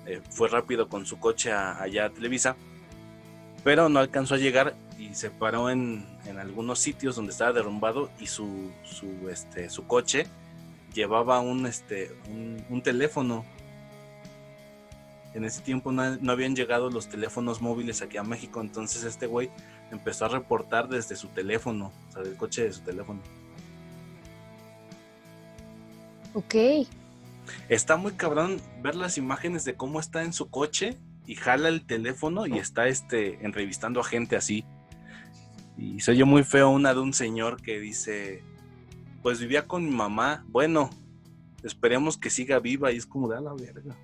eh, fue rápido con su coche a- allá a Televisa, pero no alcanzó a llegar y se paró en, en algunos sitios donde estaba derrumbado y su, su, este, su coche llevaba un, este, un, un teléfono en ese tiempo no, no habían llegado los teléfonos móviles aquí a México, entonces este güey empezó a reportar desde su teléfono, o sea, del coche de su teléfono.
Ok.
Está muy cabrón ver las imágenes de cómo está en su coche y jala el teléfono y está este entrevistando a gente así. Y se oye muy feo una de un señor que dice, pues vivía con mi mamá, bueno, esperemos que siga viva y es como de a la verga.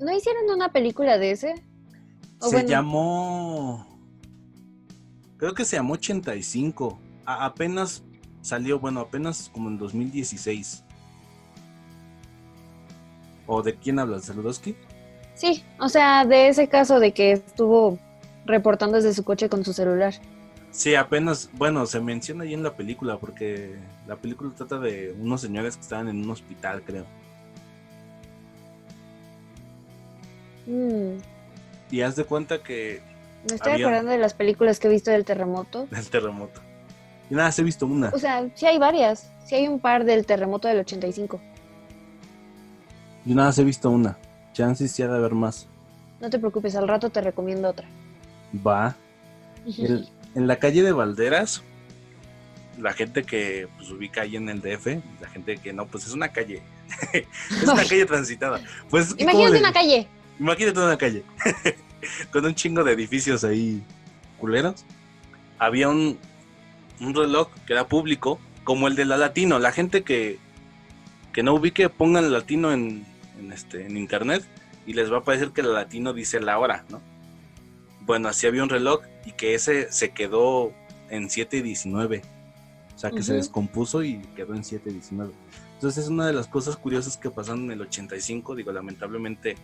¿No hicieron una película de ese?
Se
bueno,
llamó. Creo que se llamó 85. A- apenas salió, bueno, apenas como en 2016. ¿O de quién hablas? ¿Saludowski?
Sí, o sea, de ese caso de que estuvo reportando desde su coche con su celular.
Sí, apenas. Bueno, se menciona ahí en la película, porque la película trata de unos señores que estaban en un hospital, creo.
Mm,
Y haz de cuenta que.
me estoy
Había-
acordando de las películas que he visto del terremoto.
del terremoto. Y nada, se he visto una.
O sea, sí hay varias. Sí hay un par del terremoto del 85.
Yo nada, he visto una. Chances sí ha de haber más.
No te preocupes, al rato te recomiendo otra.
Va. El- en la calle de Valderas, la gente que pues, ubica ahí en el DF, la gente que no, pues es una calle. es una calle transitada. Pues, ¿cómo
Imagínate una calle.
Imagínate una calle. Con un chingo de edificios ahí culeros. Había un, un reloj que era público, como el de la Latino. La gente que, que no ubique, pongan Latino en, en este, en internet y les va a parecer que la Latino dice la hora, ¿no? Bueno, así había un reloj y que ese se quedó en 7.19. O sea, que se descompuso y quedó en 7.19. Entonces es una de las cosas curiosas que pasaron en el 85. Digo, lamentablemente,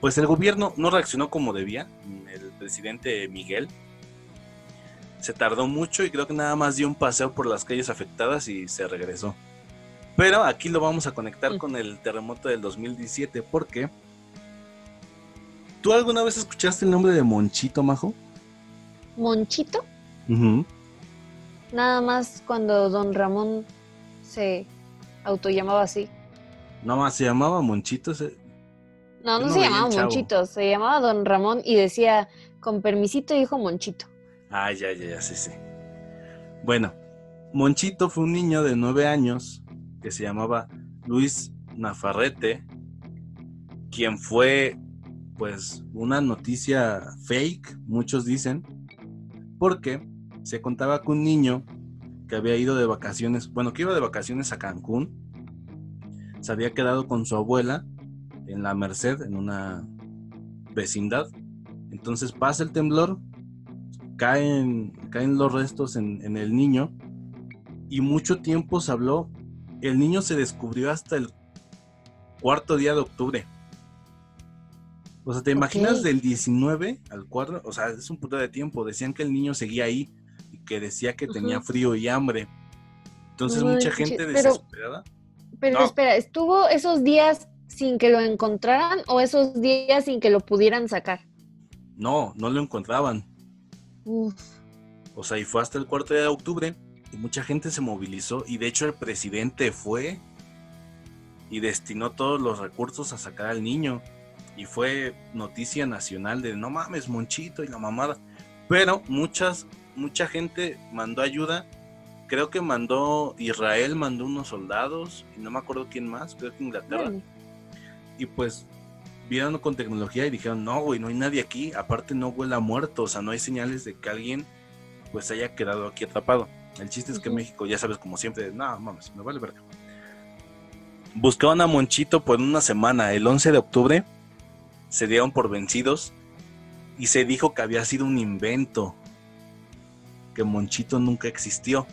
pues el gobierno no reaccionó como debía. El presidente Miguel se tardó mucho y creo que nada más dio un paseo por las calles afectadas y se regresó. Pero aquí lo vamos a conectar con el terremoto del 2017 porque... ¿Tú alguna vez escuchaste el nombre de Monchito, Majo?
Monchito, nada más cuando don Ramón se autollamaba así.
No más, se llamaba Monchito.
No, no
no
se llamaba. Monchito, se llamaba don Ramón y decía, con permisito, hijo Monchito.
Ah, ya, ya, ya, sí, sí. Bueno, Monchito fue un niño de nueve años que se llamaba Luis Nafarrete, quien fue, pues, una noticia fake, muchos dicen, porque se contaba que un niño que había ido de vacaciones, bueno, que iba de vacaciones a Cancún, se había quedado con su abuela en la Merced, en una vecindad. Entonces pasa el temblor, caen, caen los restos en, en el niño y mucho tiempo se habló. El niño se descubrió hasta el cuarto día de octubre. O sea, ¿te imaginas del 19 al 4? O sea, es un puto de tiempo. Decían que el niño seguía ahí y que decía que tenía frío y hambre. Entonces
No
mucha gente
pero-
desesperada.
Pero
No.
espera, ¿estuvo esos días sin que lo encontraran o esos días sin que lo pudieran sacar?
No, no lo encontraban.
Uf,
O sea, y fue hasta el cuarto día de octubre y mucha gente se movilizó y de hecho el presidente fue y destinó todos los recursos a sacar al niño y fue noticia nacional de no mames, Monchito y la mamada. Pero muchas, mucha gente mandó ayuda. Creo que mandó, Israel mandó unos soldados y no me acuerdo quién más, creo que Inglaterra. Y pues vieron con tecnología y dijeron, no, güey, no hay nadie aquí. Aparte no huele a muerto, o sea, no hay señales de que alguien pues haya quedado aquí atrapado. El chiste es que. México, ya sabes, como siempre, no, mames, me vale verga. Buscaban a Monchito por una semana. El 11 de octubre se dieron por vencidos y se dijo que había sido un invento, que Monchito nunca existió.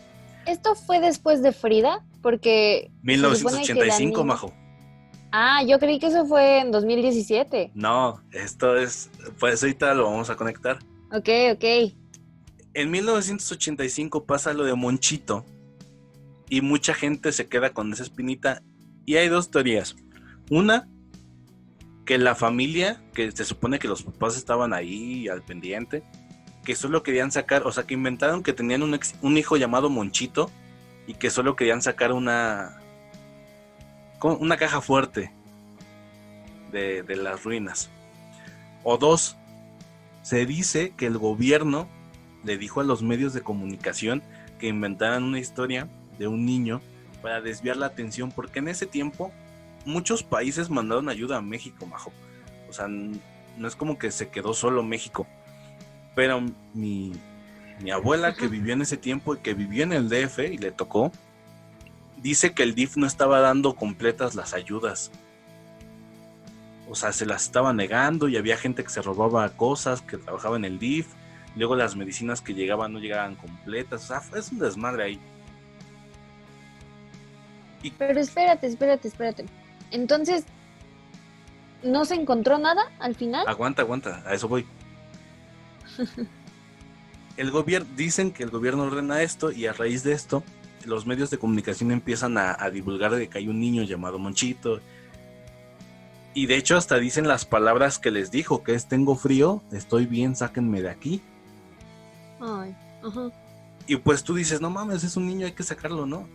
¿Esto fue después de Frida? Porque... se supone que la
1985,
niña-
majo.
Ah, yo creí que eso fue en 2017.
No, esto es, pues ahorita lo vamos a conectar.
Ok, ok.
En 1985 pasa lo de Monchito y mucha gente se queda con esa espinita y hay dos teorías. Una, que la familia, que se supone que los papás estaban ahí al pendiente, que solo querían sacar, o sea, que inventaron que tenían un, ex- un hijo llamado Monchito y que solo querían sacar una, una caja fuerte de las ruinas. O dos, se dice que el gobierno le dijo a los medios de comunicación que inventaran una historia de un niño para desviar la atención, porque en ese tiempo muchos países mandaron ayuda a México, majo. O sea, no es como que se quedó solo México. Pero mi, mi abuela que vivió en ese tiempo y que vivió en el DF y le tocó, dice que el DIF no estaba dando completas las ayudas. O sea, se las estaba negando y había gente que se robaba cosas, que trabajaba en el DIF. Luego las medicinas que llegaban no llegaban completas. O sea, fue- es un desmadre ahí.
Pero espérate, espérate, espérate. Entonces, ¿no se encontró nada al final?
Aguanta, aguanta, a eso voy. El gobierno, dicen que el gobierno ordena esto y a raíz de esto, los medios de comunicación empiezan a, a divulgar de que hay un niño llamado Monchito. Y de hecho hasta dicen las palabras que les dijo, que es tengo frío, estoy bien, sáquenme de aquí.
Ay, ajá.
Y pues tú dices, no mames, es un niño, hay que sacarlo, ¿no?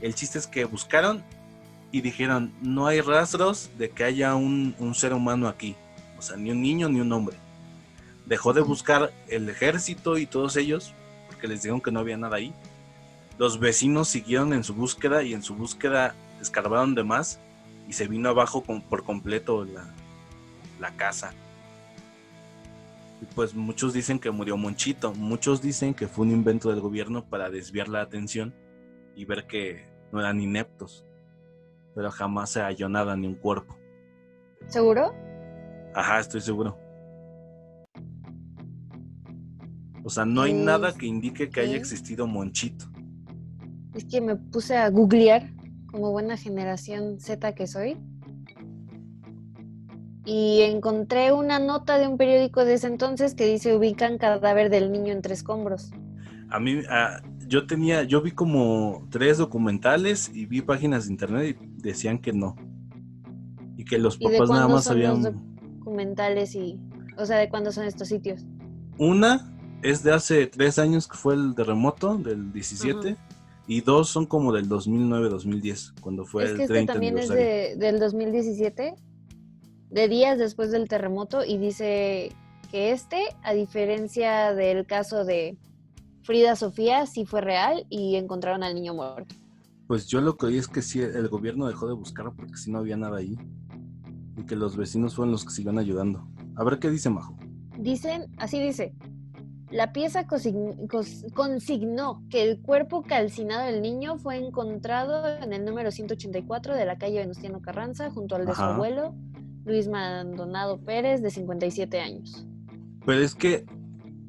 El chiste es que buscaron y dijeron, no hay rastros de que haya un, un ser humano aquí. O sea, ni un niño ni un hombre. Dejó de buscar el ejército y todos ellos, porque les dijeron que no había nada ahí. Los vecinos siguieron en su búsqueda y en su búsqueda escarbaron de más y se vino abajo por completo la, la casa. Y pues muchos dicen que murió Monchito, muchos dicen que fue un invento del gobierno para desviar la atención y ver que no eran ineptos. Pero jamás se halló nada, ni un cuerpo.
¿Seguro?
Ajá, estoy seguro. O sea, no hay nada que indique que haya existido Monchito.
Es que me puse a googlear como buena generación Z que soy. Y encontré una nota de un periódico de ese entonces que dice ubican cadáver del niño entre escombros.
A mí, ah, yo tenía, yo vi como tres documentales y vi páginas de internet y decían que no. Y que los
¿Y de
papás nada más
son los
habían...
documentales y, o sea, de cuándo son estos sitios?
Una es de hace tres años que fue el terremoto del 17 y dos son como del 2009-2010 cuando fue
es
el
que este
30
también es de, del 2017, de días después del terremoto, y dice que este, a diferencia del caso de Frida Sofía, sí fue real y encontraron al niño muerto.
Pues yo lo que oí es que sí, el gobierno dejó de buscar porque si no había nada ahí y que los vecinos fueron los que siguieron ayudando. A ver qué dice Majo.
Dicen, así dice, la pieza consignó que el cuerpo calcinado del niño fue encontrado en el número 184 de la calle Venustiano Carranza, junto al de su abuelo, Luis Maldonado Pérez, de 57 años.
Pero es que,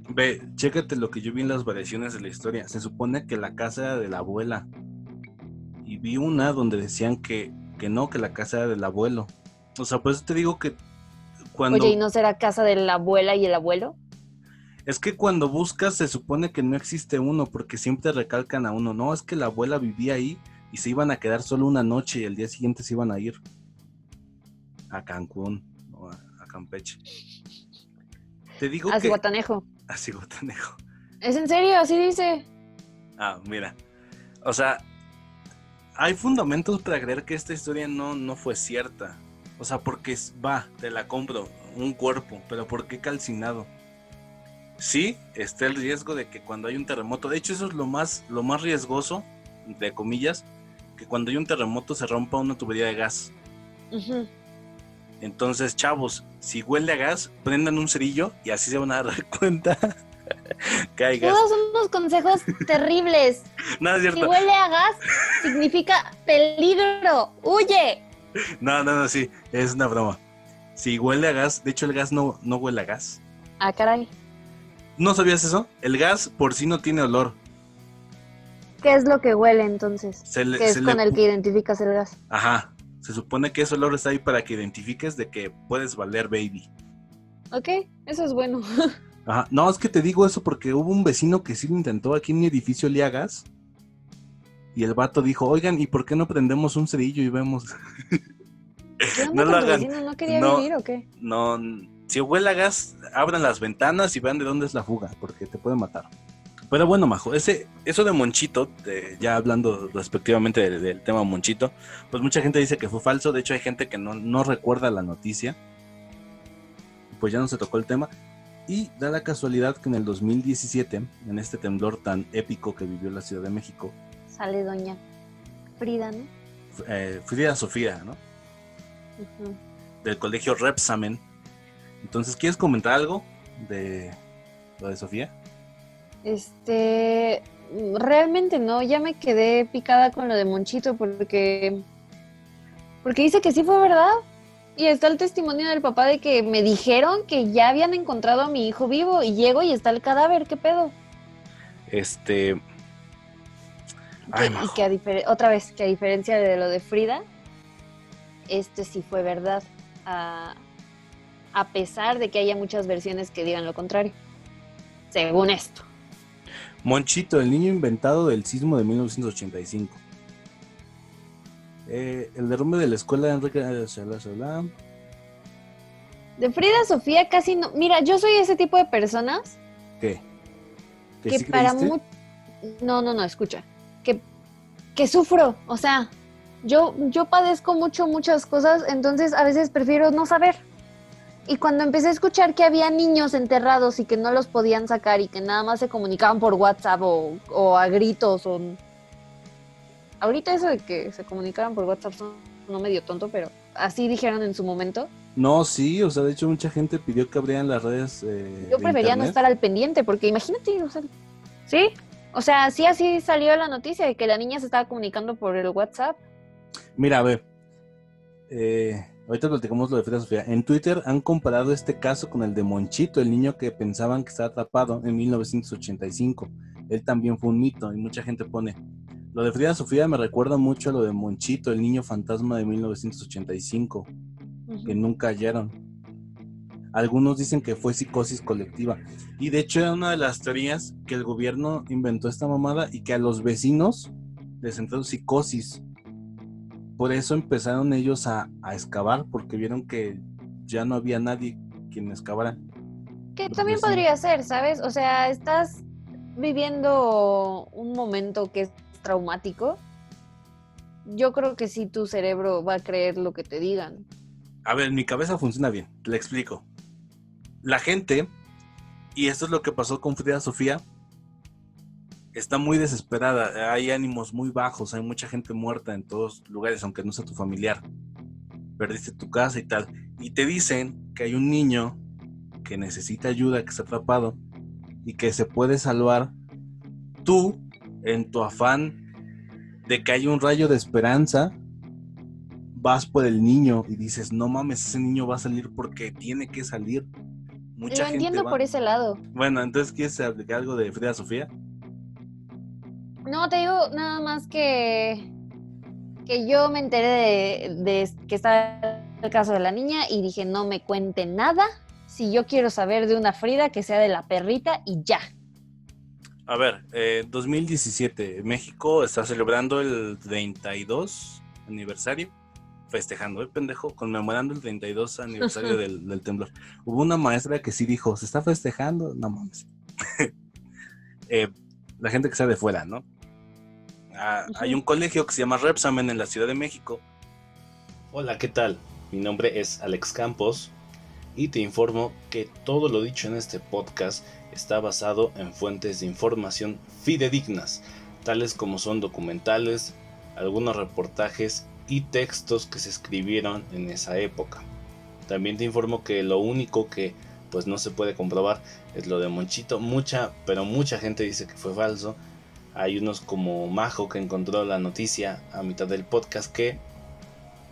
ve, chécate lo que yo vi en las variaciones de la historia. Se supone que la casa era de la abuela. Y vi una donde decían que, que no, que la casa era del abuelo. O sea, por eso te digo que cuando...
Oye, ¿y no será casa de la abuela y el abuelo?
Es que cuando buscas se supone que no existe uno porque siempre recalcan a uno. No, es que la abuela vivía ahí y se iban a quedar solo una noche y el día siguiente se iban a ir a Cancún o a, a Campeche. Te digo
A
que...
Guatanejo.
A Cihuatanejo.
¿Es en serio? Así dice.
Ah, mira. O sea, hay fundamentos para creer que esta historia no, no fue cierta. O sea, porque va, te la compro, un cuerpo, pero ¿por qué calcinado? Sí, está el riesgo de que cuando hay un terremoto, de hecho eso es lo más, lo más riesgoso, entre comillas, que cuando hay un terremoto se rompa una tubería de gas. Entonces, chavos, si huele a gas, prendan un cerillo y así se van a dar cuenta que hay gas.
Todos son unos consejos terribles.
No, es
Si
cierto.
huele a gas, significa peligro. ¡Huye!
No, no, no, sí, es una broma. Si huele a gas, de hecho el gas no, no huele a gas.
Ah, caray.
¿No sabías eso? El gas por sí no tiene olor.
¿Qué es lo que huele entonces?
Se le-
¿Qué es
le
con el que identificas el gas?
Ajá. Se supone que ese olor está ahí para que identifiques de que puedes valer baby.
Ok, eso es bueno.
Ajá. No, es que te digo eso porque hubo un vecino que sí lo intentó aquí en mi edificio olía a gas. Y el vato dijo, oigan, ¿y por qué no prendemos un cerillo y vemos?
¿Qué onda
No lo hagan.
vecino? ¿No quería
No.
vivir o qué?
No, si huele a gas, abran las ventanas y vean de dónde es la fuga, porque te puede matar. Pero bueno, Majo, ese, eso de Monchito, de- ya hablando respectivamente del, del tema Monchito, pues mucha gente dice que fue falso. De hecho, hay gente que no, no recuerda la noticia. Pues ya no se tocó el tema. Y da la casualidad que en el 2017, en este temblor tan épico que vivió la Ciudad de México,
Sale doña Frida, ¿no?
eh, Frida Sofía, ¿no? Del colegio Repsamen. Entonces, ¿quieres comentar algo de lo de Sofía?
Este, realmente no, ya me quedé picada con lo de Monchito porque porque dice que sí fue verdad. Y está el testimonio del papá de que me dijeron que ya habían encontrado a mi hijo vivo y llego y está el cadáver, ¿qué pedo?
Este.
Que- y que a difer- otra vez, que a diferencia de lo de Frida, este sí fue verdad. A, a pesar de que haya muchas versiones que digan lo contrario. Según esto.
Monchito, el niño inventado del sismo de 1985. Eh, el derrumbe de la escuela de Enrique. shalá.
De Frida Sofía casi no. Mira, yo soy ese tipo de personas
¿Qué? ¿Que
que
sí
para
creíste?
mu- No, no, no, escucha. Que, que sufro. O sea, yo, yo padezco mucho, muchas cosas, entonces a veces prefiero no saber. Y cuando empecé a escuchar que había niños enterrados y que no los podían sacar y que nada más se comunicaban por WhatsApp o, o a gritos o... Ahorita eso de que se comunicaran por WhatsApp son- no medio tonto, pero así dijeron en su momento.
No, sí, o sea, de hecho, mucha gente pidió que abrieran las redes. eh,
Yo prefería no estar al pendiente, porque imagínate, o sea, ¿sí? O sea, sí así salió la noticia de que la niña se estaba comunicando por el WhatsApp.
Mira, a ver. Eh, ahorita platicamos lo de Frida Sofía. En Twitter han comparado este caso con el de Monchito, el niño que pensaban que estaba atrapado en 1985. Él también fue un mito y mucha gente pone. Lo de Frida Sofía me recuerda mucho a lo de Monchito, el niño fantasma de 1985, que nunca hallaron. Algunos dicen que fue psicosis colectiva. Y de hecho era una de las teorías que el gobierno inventó esta mamada y que a los vecinos les entró psicosis. Por eso empezaron ellos a, a excavar, porque vieron que ya no había nadie quien excavara.
Que también podría ser, ¿sabes? O sea, estás viviendo un momento que es traumático. Yo creo que sí tu cerebro va a creer lo que te digan.
A ver, mi cabeza funciona bien, te la explico. La gente, y esto es lo que pasó con Frida Sofía, está muy desesperada, hay ánimos muy bajos, hay mucha gente muerta en todos lugares, aunque no sea tu familiar. Perdiste tu casa y tal. Y te dicen que hay un niño que necesita ayuda, que está atrapado y que se puede salvar. Tú, en tu afán de que hay un rayo de esperanza, vas por el niño y dices, no mames, ese niño va a salir porque tiene que salir. Mucha
lo
gente
entiendo
va.
por ese lado.
Bueno, entonces, ¿quieres aplicar algo de Frida Sofía?
No, te digo nada más que, que yo me enteré de, de que está el caso de la niña y dije, no me cuente nada. Si yo quiero saber de una Frida, que sea de la perrita y ya.
A ver, eh, 2017, México está celebrando el 32 aniversario, festejando, ¿eh, pendejo? Conmemorando el 32 aniversario del, del temblor. Hubo una maestra que sí dijo, ¿se está festejando? No mames.
eh, la gente que sea de fuera, ¿no? Hay un colegio que se llama Repsamen en la Ciudad de México.
Hola, ¿qué tal? Mi nombre es Alex Campos y te informo que todo lo dicho en este podcast está basado en fuentes de información fidedignas, tales como son documentales, algunos reportajes y textos que se escribieron en esa época. También te informo que lo único que pues no se puede comprobar es lo de Monchito. Mucha, pero mucha gente dice que fue falso. Hay unos como Majo que encontró la noticia a mitad del podcast que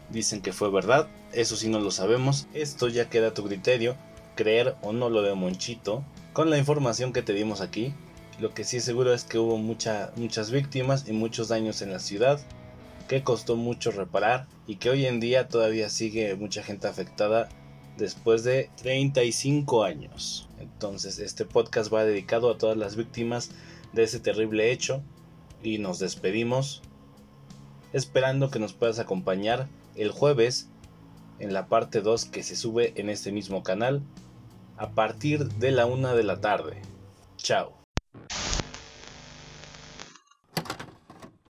dicen que fue verdad. Eso sí no lo sabemos. Esto ya queda a tu criterio, creer o no lo de Monchito. Con la información que te dimos aquí, lo que sí es seguro es que hubo mucha, muchas víctimas y muchos daños en la ciudad, que costó mucho reparar y que hoy en día todavía sigue mucha gente afectada después de 35 años. Entonces este podcast va dedicado a todas las víctimas de ese terrible hecho y nos despedimos esperando que nos puedas acompañar el jueves en la parte 2 que se sube en este mismo canal a partir de la una de la tarde. Chao.